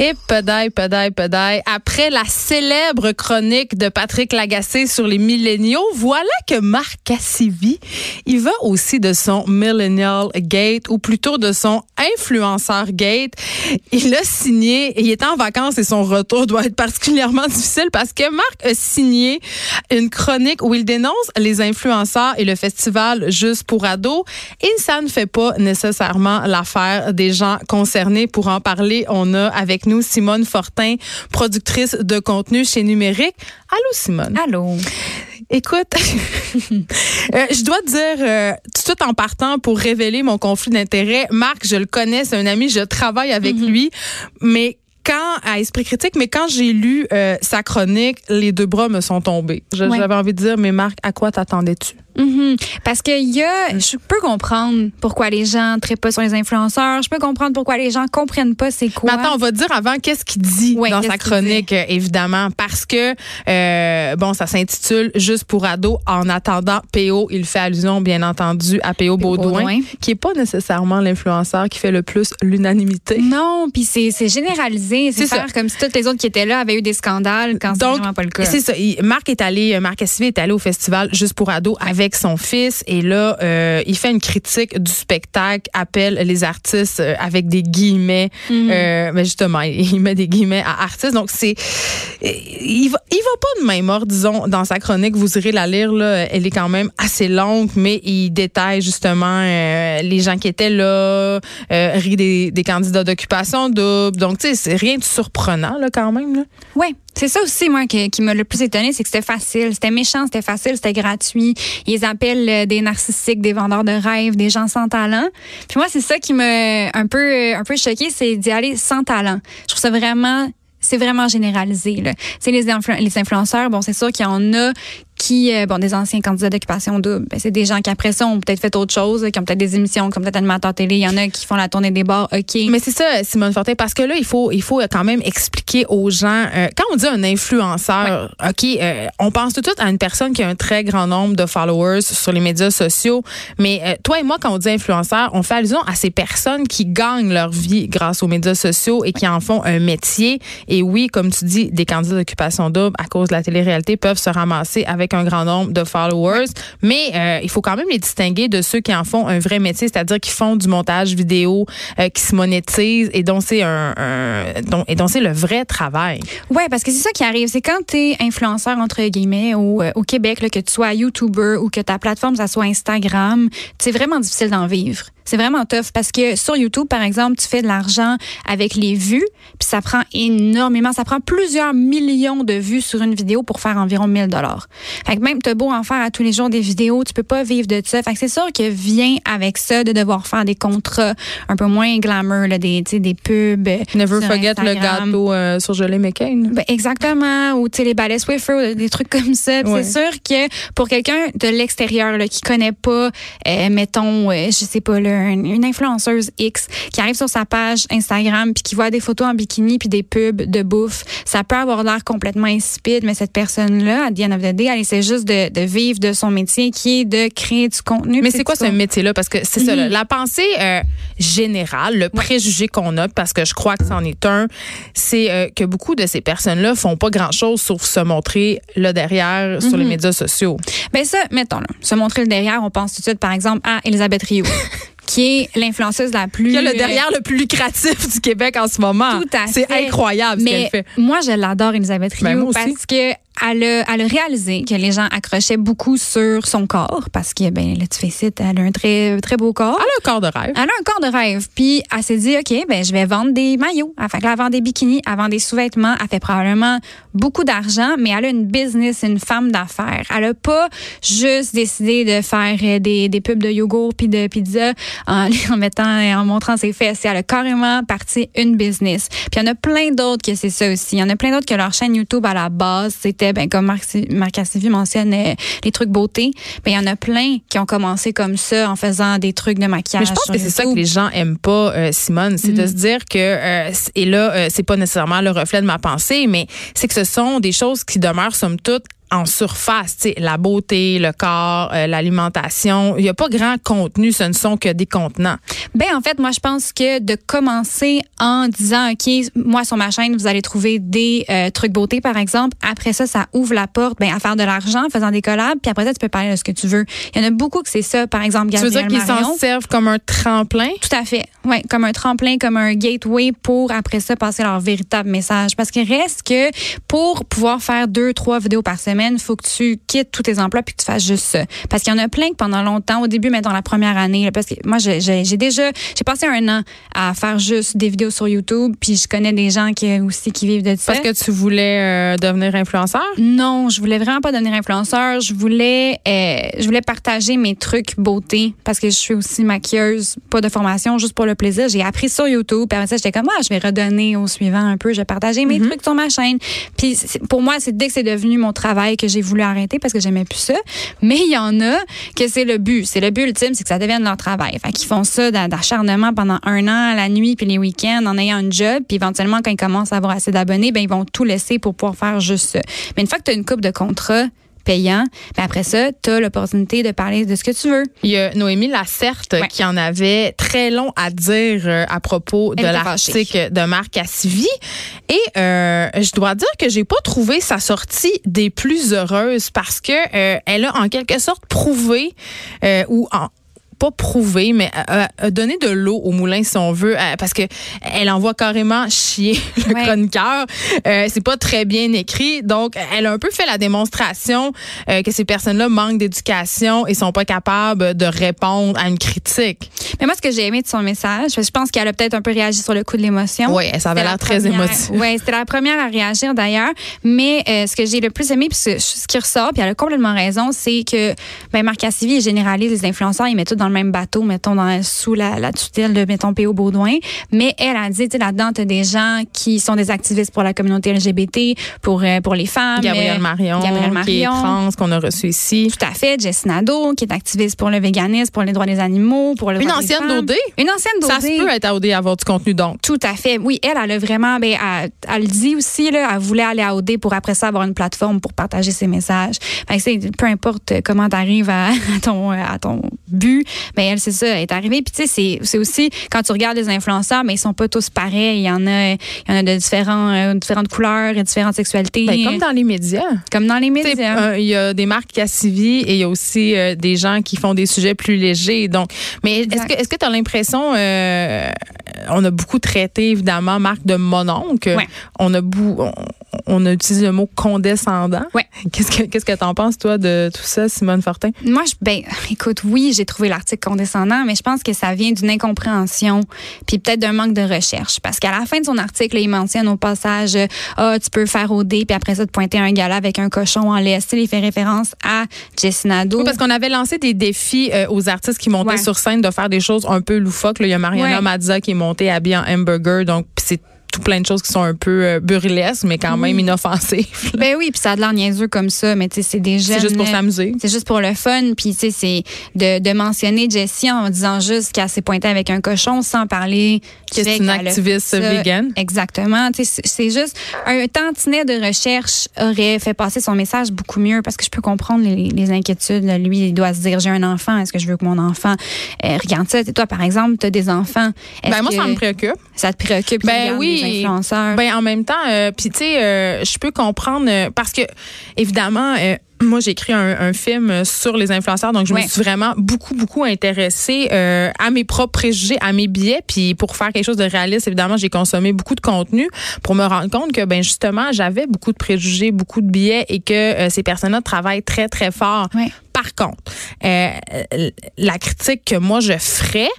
Et pedaille, pedaille, pedaille. Après la célèbre chronique de Patrick Lagacé sur les milléniaux, voilà que Marc Cassivi, il va aussi de son Millennial Gate, ou plutôt de son Influenceur Gate. Il a signé, il était en vacances et son retour doit être particulièrement difficile parce que Marc a signé une chronique où il dénonce les influenceurs et le festival Juste pour ados. Et ça ne fait pas nécessairement l'affaire des gens concernés. Pour en parler, on a avec nous Simone Fortin, productrice de contenu chez Numérique. Allô, Simone? Allô? Écoute, euh, je dois te dire, euh, tout de suite en partant pour révéler mon conflit d'intérêt, Marc, je le connais, c'est un ami, je travaille avec mm-hmm. lui, mais quand à Esprit critique, mais quand j'ai lu euh, sa chronique, les deux bras me sont tombés. J'avais envie de dire, mais Marc, à quoi t'attendais-tu? Mhm. Parce que y a, je peux comprendre pourquoi les gens ne pas sur les influenceurs. Je peux comprendre pourquoi les gens comprennent pas c'est quoi. Mais attends, on va dire avant qu'est-ce qu'il dit dans sa chronique, évidemment, parce que euh, bon, ça s'intitule Juste pour ados. En attendant, PO, il fait allusion, bien entendu, à PO Baudouin, qui est pas nécessairement l'influenceur qui fait le plus l'unanimité. Non, puis c'est généralisé. C'est faire comme si toutes les autres qui étaient là avaient eu des scandales quand c'est vraiment pas le cas. C'est ça. Marc est allé, Marc Assivé est allé au festival Juste pour ados avec son fils et là, euh, il fait une critique du spectacle, appelle les artistes euh, avec des guillemets. Mhm. euh, mais justement, il met des guillemets à artistes. Donc c'est, il va, il va pas de main morte, disons, dans sa chronique. Vous irez la lire là. Elle est quand même assez longue, mais il détaille justement euh, les gens qui étaient là, rit des, des candidats d'occupation double. Donc tu sais, rien de surprenant là quand même. Ouais. C'est ça aussi, moi, qui, qui m'a le plus étonné, c'est que c'était facile. C'était méchant, c'était facile, c'était gratuit. Ils appellent euh, des narcissiques, des vendeurs de rêves, des gens sans talent. Puis moi, c'est ça qui m'a un peu, un peu choqué, c'est d'y aller sans talent. Je trouve ça vraiment c'est vraiment généralisé. Là. les, les influenceurs, bon, c'est sûr qu'il y en a qui, euh, bon, des anciens candidats d'occupation double, ben, c'est des gens qui après ça ont peut-être fait autre chose, qui ont peut-être des émissions, qui ont peut-être animateurs télé. Il y en a qui font la tournée des bars, OK. Mais c'est ça, Simone Fortin, parce que là, il faut, il faut quand même expliquer aux gens, euh, quand on dit un influenceur, OK, euh, on pense tout de suite à une personne qui a un très grand nombre de followers sur les médias sociaux. Mais toi et moi, quand on dit influenceur, on fait allusion à ces personnes qui gagnent leur vie grâce aux médias sociaux et qui en font un métier. Et oui, comme tu dis, des candidats d'occupation double à cause de la télé-réalité peuvent se ramasser avec un grand nombre de followers, mais euh, il faut quand même les distinguer de ceux qui en font un vrai métier, c'est-à-dire qui font du montage vidéo, euh, qui se monétisent et dont c'est un, dont, et dont c'est le vrai travail. Ouais, parce que c'est ça qui arrive, c'est quand tu es influenceur entre guillemets au, euh, au Québec, là, que tu sois YouTuber ou que ta plateforme ça soit Instagram, c'est vraiment difficile d'en vivre. C'est vraiment tough parce que sur YouTube, par exemple, tu fais de l'argent avec les vues, puis ça prend énormément, ça prend plusieurs millions de vues sur une vidéo pour faire environ 1000 dollars. Fait que même t'as beau en faire à tous les jours des vidéos, tu peux pas vivre de ça. Fait que c'est sûr que vient avec ça de devoir faire des contrats un peu moins glamour, là, des, des pubs. Never forget le gâteau euh, sur Jolie McCain. Ben, exactement. Ou les balais Swiffer, des trucs comme ça. C'est sûr que pour quelqu'un de l'extérieur qui connaît pas, euh, mettons, euh, je sais pas, là, une, influenceuse X qui arrive sur sa page Instagram puis qui voit des photos en bikini puis des pubs de bouffe, ça peut avoir l'air complètement insipide, mais cette personne-là, à the end of the day, elle essaie juste de, vivre de son métier qui est de créer du contenu. Mais c'est quoi ce métier-là? Parce que c'est ça, mhm. la pensée euh, générale, le préjugé qu'on a, parce que je crois que c'en est un, c'est euh, que beaucoup de ces personnes-là font pas grand-chose sauf se montrer là derrière sur les mhm. médias sociaux. Ben ça, mettons, là, se montrer le derrière, on pense tout de suite, par exemple, à Elisabeth Rio. qui est l'influenceuse la plus. Qui a le derrière le plus lucratif du Québec en ce moment. Tout à C'est incroyable ce qu'elle fait. Moi, je l'adore, Elisabeth ben, Rioux, parce que elle a, elle a réalisé que les gens accrochaient beaucoup sur son corps parce que, ben, là, tu fais site, elle a un très, très beau corps. Elle a un corps de rêve. Elle a un corps de rêve. Puis elle s'est dit, OK, ben, je vais vendre des maillots. Elle fait que là, elle vend des bikinis, elle vend des sous-vêtements. Elle fait probablement beaucoup d'argent, mais elle a une business, une femme d'affaires. Elle a pas juste décidé de faire euh, des, des pubs de yogourt puis de pizza en, en mettant, en montrant ses fesses. Elle a carrément parti une business. Puis il y en a plein d'autres que c'est ça aussi. Il y en a plein d'autres que leur chaîne YouTube à la base, c'était, ben, comme Marc, Marc Cassivi mentionne, euh, les trucs beauté. Ben, il y en a plein qui ont commencé comme ça en faisant des trucs de maquillage. Mais je pense que c'est ça que les gens aiment pas, euh, Simone, c'est de se dire que euh, et là, euh, c'est pas nécessairement le reflet de ma pensée, mais c'est que ce sont des choses qui demeurent somme toute en surface, tu sais, la beauté, le corps, euh, l'alimentation. Il n'y a pas grand contenu, ce ne sont que des contenants. Ben en fait, moi je pense que de commencer en disant OK, moi sur ma chaîne, vous allez trouver des euh, trucs beauté par exemple. Après ça, ça ouvre la porte ben à faire de l'argent en faisant des collabs, puis après ça tu peux parler de ce que tu veux. Il y en a beaucoup que c'est ça, par exemple tu veux Gabriel dire qu'ils s'en servent comme un tremplin? Tout à fait. Ouais, comme un tremplin, comme un gateway pour après ça passer leur véritable message. Parce qu'il reste que pour pouvoir faire deux, trois vidéos par semaine, faut que tu quittes tous tes emplois puis que tu fasses juste ça. Parce qu'il y en a plein que pendant longtemps, au début, mettons la première année, là, parce que moi, j'ai déjà, j'ai passé un an à faire juste des vidéos sur YouTube, puis je connais des gens qui aussi qui vivent de ça. Parce que tu voulais euh, devenir influenceur? Non, je voulais vraiment pas devenir influenceur. Je voulais, euh, je voulais partager mes trucs beauté parce que je suis aussi maquilleuse, pas de formation, juste pour le plaisir. J'ai appris sur YouTube. Puis après ça, j'étais comme, ah, je vais redonner au suivant un peu. Je vais partager mes trucs sur ma chaîne. Puis pour moi, c'est dès que c'est devenu mon travail que j'ai voulu arrêter parce que j'aimais plus ça. Mais il y en a que c'est le but. C'est le but ultime, c'est que ça devienne leur travail. Fait qu'ils font ça d'a- d'acharnement pendant un an, la nuit puis les week-ends, en ayant un job. Puis éventuellement, quand ils commencent à avoir assez d'abonnés, ben ils vont tout laisser pour pouvoir faire juste ça. Mais une fois que tu as une coupe de contrat payant, ben après ça, tu as l'opportunité de parler de ce que tu veux. Il y a Noémie Lacerte Ouais. qui en avait très long à dire euh, à propos de Elle était l'article de Marc Cassivi. Et euh, je dois dire que j'ai pas trouvé sa sortie des plus heureuses parce que euh, elle a en quelque sorte prouvé euh, ou en pas prouvé, mais a, a donné de l'eau au moulin, si on veut, parce que elle envoie carrément chier le Ouais. chroniqueur. Euh, c'est pas très bien écrit, donc elle a un peu fait la démonstration euh, que ces personnes-là manquent d'éducation et sont pas capables de répondre à une critique. Mais moi, ce que j'ai aimé de son message, je pense qu'elle a peut-être un peu réagi sur le coup de l'émotion. Oui, ça avait l'air la très première- émotif. Ouais, c'était la première à réagir d'ailleurs. Mais euh, ce que j'ai le plus aimé, puis ce, ce qui ressort, puis elle a complètement raison, c'est que ben, Marc Cassivi il généralise les influenceurs, ils mettent tout dans le même bateau, mettons, dans, sous la, la tutelle de, mettons, P.O. Baudouin. Mais elle a dit, tu sais, là-dedans, t'as des gens qui sont des activistes pour la communauté LGBT, pour, euh, pour les femmes. Gabrielle euh, Marion, Gabrielle qui est Marion. trans, qu'on a reçu ici. Tout à fait. Jess Nadeau, qui est activiste pour le véganisme, pour les droits des animaux, pour le Une ancienne d'OD. Une ancienne d'OD. Ça se peut être à OD avoir du contenu, donc. Tout à fait. Oui, elle, elle a vraiment, ben, elle, elle le dit aussi, là, elle voulait aller à OD pour après ça avoir une plateforme pour partager ses messages. Fait que peu importe comment tu arrives à, à ton, à ton but, ben, elle, c'est ça, elle est arrivée. Puis, tu sais, c'est, aussi, quand tu regardes les influenceurs, mais ils sont pas tous pareils. Il y en a, il y en a de différents, euh, différentes couleurs différentes sexualités. Ben, comme dans les médias. Comme dans les médias. euh, Il y a des marques Cassivi et il y a aussi euh, des gens qui font des sujets plus légers. Donc, mais est-ce que est-ce que tu as l'impression euh, on a beaucoup traité évidemment Marc de mononcle. Ouais. On a bou- on, on a utilisé le mot condescendant. Ouais. Qu'est-ce que qu'est-ce que t'en penses toi de tout ça Simone Fortin? Moi, je, ben, écoute, oui, j'ai trouvé l'article condescendant, mais je pense que ça vient d'une incompréhension, puis peut-être d'un manque de recherche. Parce qu'à la fin de son article, il mentionne au passage, ah, tu peux faire OD, puis après ça, te pointer un gala avec un cochon en laisse. Il fait référence à Jessie Nadeau. Oui, parce qu'on avait lancé des défis euh, aux artistes qui montaient Ouais. sur scène de faire des choses un peu loufoques. Là, il y a Mariana. Mazza qui est montée habillée en hamburger, donc c'est tout plein de choses qui sont un peu euh, burlesques, mais quand même inoffensives. Ben oui, puis ça a de l'air niaiseux comme ça, mais tu sais, c'est des jeunes. C'est juste pour s'amuser. C'est juste pour le fun. Puis, tu sais, c'est de, de mentionner Jessie en disant juste qu'elle s'est pointée avec un cochon sans parler Que c'est une activiste végane. Exactement. Tu sais, c'est juste un tantinet de recherche aurait fait passer son message beaucoup mieux parce que je peux comprendre les, les inquiétudes. Lui, il doit se dire j'ai un enfant. Est-ce que je veux que mon enfant euh, regarde ça? Toi, par exemple, tu as des enfants. Ben, moi, ça me préoccupe. ça te préoccupe? Ben oui, influenceurs. Ben en même temps, euh, puis tu sais, euh, je peux comprendre euh, parce que évidemment. euh, moi, j'ai écrit un, un film sur les influenceurs, donc je Ouais. me suis vraiment beaucoup, beaucoup intéressée euh, à mes propres préjugés, à mes biais. Puis pour faire quelque chose de réaliste, évidemment, j'ai consommé beaucoup de contenu pour me rendre compte que, ben justement, j'avais beaucoup de préjugés, beaucoup de biais et que euh, ces personnes-là travaillent très, très fort. Ouais. Par contre, euh, la critique que moi je ferais,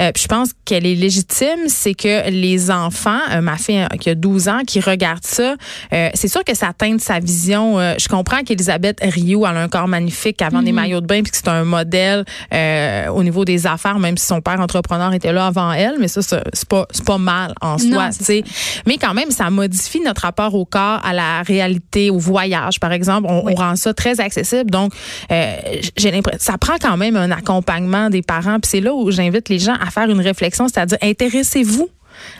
euh, puis je pense qu'elle est légitime, c'est que les enfants, euh, ma fille euh, qui a 12 ans, qui regarde ça, euh, c'est sûr que ça teinte sa vision. Euh, je comprends qu'Elisabeth Rio a un corps magnifique, qu'elle vend des maillots de bain, puis que c'est un modèle euh, au niveau des affaires, même si son père entrepreneur était là avant elle, mais ça, c'est pas, pas mal en soi. Mais quand même, ça modifie notre rapport au corps, à la réalité, au voyage, par exemple. On, on rend ça très accessible. Donc, euh, j'ai l'impression, ça prend quand même un accompagnement des parents. Puis c'est là où j'invite les gens à faire une réflexion, c'est-à-dire intéressez-vous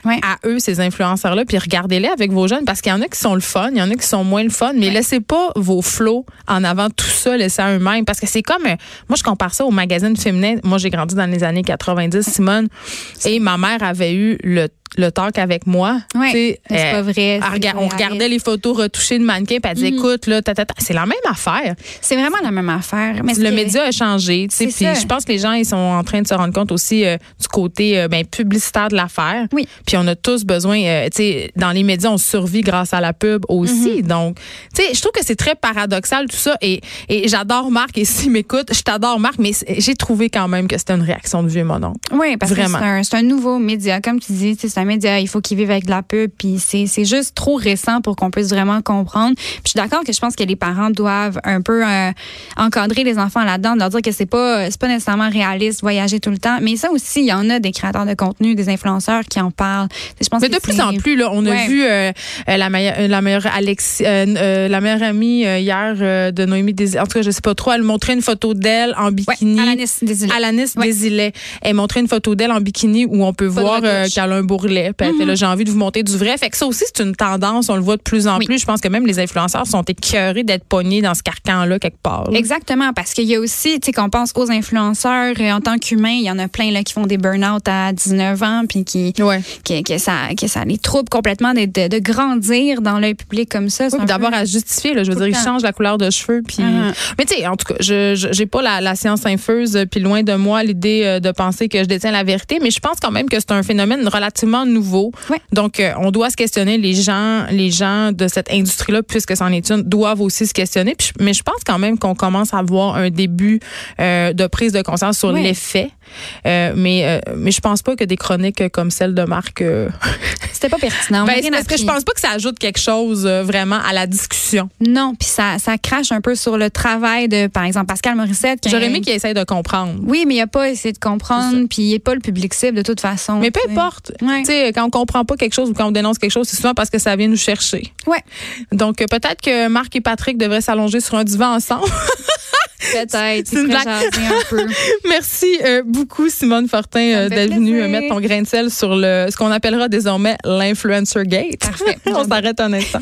Ouais. à eux, ces influenceurs-là, puis regardez-les avec vos jeunes, parce qu'il y en a qui sont le fun, il y en a qui sont moins le fun, mais laissez pas vos flots en avant tout ça, laissez à eux-mêmes, parce que c'est comme, euh, moi je compare ça au magazine féminin, moi j'ai grandi dans les années 90, Simone, et ma mère avait eu le le talk avec moi. Ouais. Mais c'est euh, pas vrai, rega- pas on regardait les photos retouchées de mannequins, puis elle disait, écoute, là, c'est la même affaire. C'est vraiment la même affaire. Mais Le média a changé, tu sais, puis je pense que les gens ils sont en train de se rendre compte aussi euh, du côté euh, ben, publicitaire de l'affaire. Oui. Puis on a tous besoin, euh, tu sais, dans les médias on survit grâce à la pub aussi. Mm-hmm. Donc, tu sais, je trouve que c'est très paradoxal tout ça et, et j'adore Marc et s'il m'écoute, je t'adore Marc, mais j'ai trouvé quand même que c'était une réaction de vieux mon oncle. Oui, parce Vraiment. que c'est un, nouveau média. Comme tu dis, c'est un média, il faut qu'il vive avec de la pub. Puis c'est juste trop récent pour qu'on puisse vraiment comprendre. Puis je suis d'accord que je pense que les parents doivent un peu euh, encadrer les enfants là-dedans, leur dire que c'est pas, pas nécessairement réaliste voyager tout le temps. Mais ça aussi, il y en a des créateurs de contenu, des influenceurs qui en Je pense Mais de plus en plus, là, on a vu euh, euh, la, meilleure, euh, la meilleure Alex, euh, euh, la meilleure amie hier de Noémie Desilets. En tout cas, je sais pas trop. Elle montrait une photo d'elle en Ouais, bikini. Alanis Desilets. Alanis Ouais. Desilets. Elle montrait une photo d'elle en bikini où on peut voir qu'elle a un bourrelet. Puis là, j'ai envie de vous montrer du vrai. Fait que ça aussi, c'est une tendance. On le voit de plus en Oui. plus. Je pense que même les influenceurs sont écœurés d'être pognés dans ce carcan-là quelque part. là. Exactement, parce qu'il y a aussi, tu sais, qu'on pense aux influenceurs en tant qu'humains, il y en a plein là qui font des burn-out à 19 ans, puis qui, Ouais. Que, que ça, que ça les trouble complètement de, de, de grandir dans l'œil public comme ça. Oui, d'avoir à justifier, là, je veux dire, ils changent la couleur de cheveux. Puis... Mhm. Mais tu sais, en tout cas, je j'ai pas la, la science infuse, euh, puis loin de moi l'idée euh, de penser que je détiens la vérité, mais je pense quand même que c'est un phénomène relativement nouveau. Ouais. Donc, euh, on doit se questionner. Les gens, les gens de cette industrie-là, puisque c'en est une, doivent aussi se questionner. Puis mais je pense quand même qu'on commence à voir un début euh, de prise de conscience sur Ouais. l'effet. Euh, mais mais je pense pas que des chroniques comme celle de Marc. euh, C'était pas pertinent. Ben, parce que je pense pas que ça ajoute quelque chose euh, vraiment à la discussion. Non, puis ça, ça crache un peu sur le travail de, par exemple, Pascal Morissette. J'aurais aimé qu'il essaye de comprendre. Oui, mais il a pas essayé de comprendre, puis il n'est pas le public cible de toute façon. Mais peu importe. Ouais. Quand on comprend pas quelque chose ou quand on dénonce quelque chose, c'est souvent parce que ça vient nous chercher. Ouais, Donc, euh, peut-être que Marc et Patrick devraient s'allonger sur un divan ensemble. peut-être. C'est une Il ferait blague. jaser un peu. Merci euh, beaucoup, Simone Fortin, euh, d'être venue euh, mettre ton grain de sel sur le, ce qu'on appellera désormais l'influencer gate. Parfait. on s'arrête un instant.